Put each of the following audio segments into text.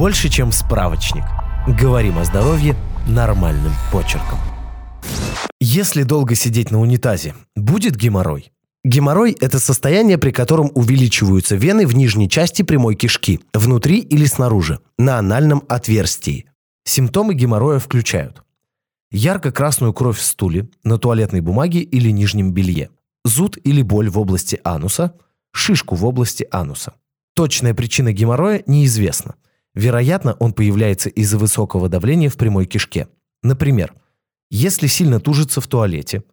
Больше, чем справочник. Говорим о здоровье нормальным почерком. Если долго сидеть на унитазе, будет геморрой? Геморрой – это состояние, при котором увеличиваются вены в нижней части прямой кишки, внутри или снаружи, на анальном отверстии. Симптомы геморроя включают ярко-красную кровь в стуле, на туалетной бумаге или нижнем белье, зуд или боль в области ануса, шишку в области ануса. Точная причина геморроя неизвестна. Вероятно, он появляется из-за высокого давления в прямой кишке. Например, если сильно тужится в туалете –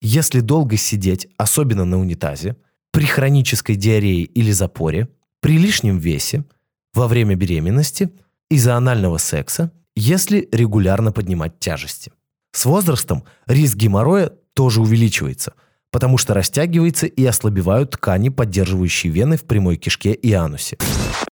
если долго сидеть, особенно на унитазе, при хронической диарее или запоре, при лишнем весе, во время беременности, из-за анального секса, если регулярно поднимать тяжести. С возрастом риск геморроя тоже увеличивается, потому что растягивается и ослабевают ткани, поддерживающие вены в прямой кишке и анусе.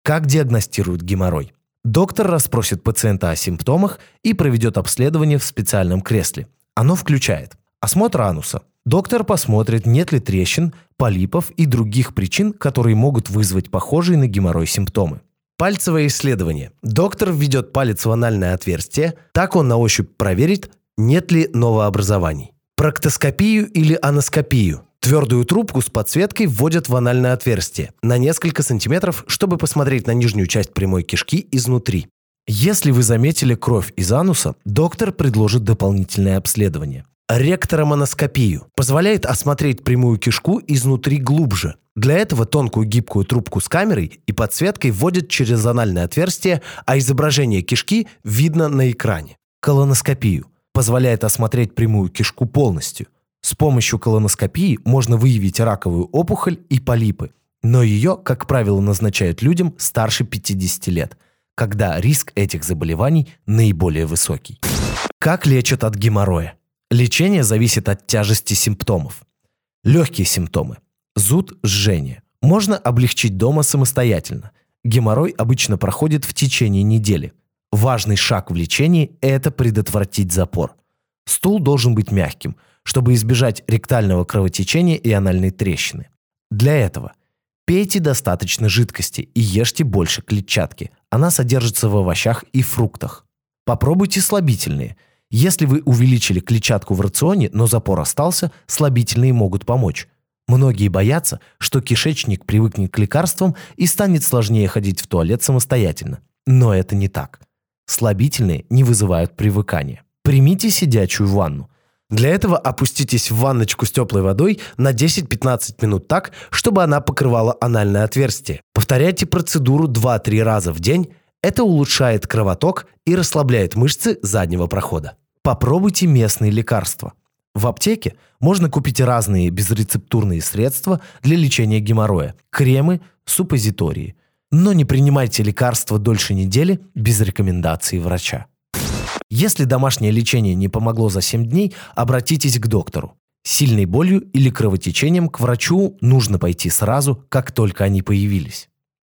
Как диагностируют геморрой? Доктор расспросит пациента о симптомах и проведет обследование в специальном кресле. Оно включает Осмотр ануса. Доктор посмотрит, нет ли трещин, полипов и других причин, которые могут вызвать похожие на геморрой симптомы. Пальцевое исследование. Доктор введет палец в анальное отверстие, так он на ощупь проверит, нет ли новообразований. Проктоскопию или аноскопию. Твердую трубку с подсветкой вводят в анальное отверстие на несколько сантиметров, чтобы посмотреть на нижнюю часть прямой кишки изнутри. Если вы заметили кровь из ануса, доктор предложит дополнительное обследование ректоромоноскопию. Позволяет осмотреть прямую кишку изнутри глубже. Для этого тонкую гибкую трубку с камерой и подсветкой вводят через анальное отверстие, а изображение кишки видно на экране. Колоноскопию. Позволяет осмотреть прямую кишку полностью. С помощью колоноскопии можно выявить раковую опухоль и полипы. Но ее, как правило, назначают людям старше 50 лет, когда риск этих заболеваний наиболее высокий. Как лечат от геморроя? Лечение зависит от тяжести симптомов. Легкие симптомы. Зуд, жжение. Можно облегчить дома самостоятельно. Геморрой обычно проходит в течение недели. Важный шаг в лечении – это предотвратить запор. Стул должен быть мягким, чтобы избежать ректального кровотечения и анальной трещины. Для этого пейте достаточно жидкости и ешьте больше клетчатки. Она содержится в овощах и фруктах. Попробуйте слабительные – если вы увеличили клетчатку в рационе, но запор остался, слабительные могут помочь. Многие боятся, что кишечник привыкнет к лекарствам и станет сложнее ходить в туалет самостоятельно. Но это не так. Слабительные не вызывают привыкания. Примите сидячую ванну. Для этого опуститесь в ванночку с теплой водой на 10-15 минут так, чтобы она покрывала анальное отверстие. Повторяйте процедуру 2-3 раза в день это улучшает кровоток и расслабляет мышцы заднего прохода. Попробуйте местные лекарства. В аптеке можно купить разные безрецептурные средства для лечения геморроя, кремы, суппозитории. Но не принимайте лекарства дольше недели без рекомендации врача. Если домашнее лечение не помогло за 7 дней, обратитесь к доктору. сильной болью или кровотечением к врачу нужно пойти сразу, как только они появились.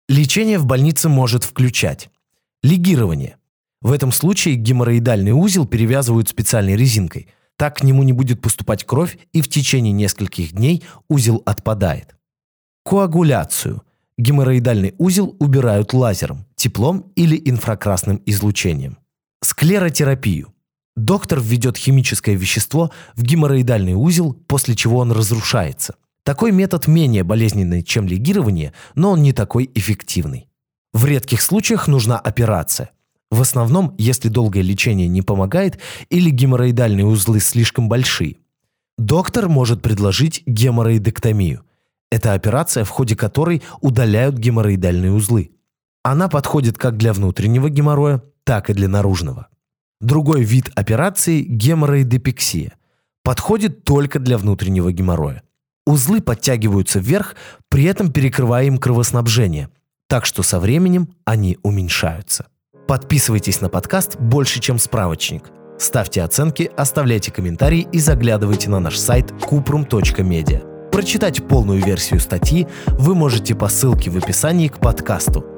Лечение в больнице может включать Лигирование. В этом случае геморроидальный узел перевязывают специальной резинкой. Так к нему не будет поступать кровь, и в течение нескольких дней узел отпадает. Коагуляцию. Геморроидальный узел убирают лазером, теплом или инфракрасным излучением. Склеротерапию. Доктор введет химическое вещество в геморроидальный узел, после чего он разрушается. Такой метод менее болезненный, чем лигирование, но он не такой эффективный. В редких случаях нужна операция. В основном, если долгое лечение не помогает или геморроидальные узлы слишком большие. Доктор может предложить геморроидектомию. Это операция, в ходе которой удаляют геморроидальные узлы. Она подходит как для внутреннего геморроя, так и для наружного. Другой вид операции – геморроидепексия. Подходит только для внутреннего геморроя. Узлы подтягиваются вверх, при этом перекрывая им кровоснабжение – так что со временем они уменьшаются. Подписывайтесь на подкаст «Больше, чем справочник». Ставьте оценки, оставляйте комментарии и заглядывайте на наш сайт kuprum.media. Прочитать полную версию статьи вы можете по ссылке в описании к подкасту.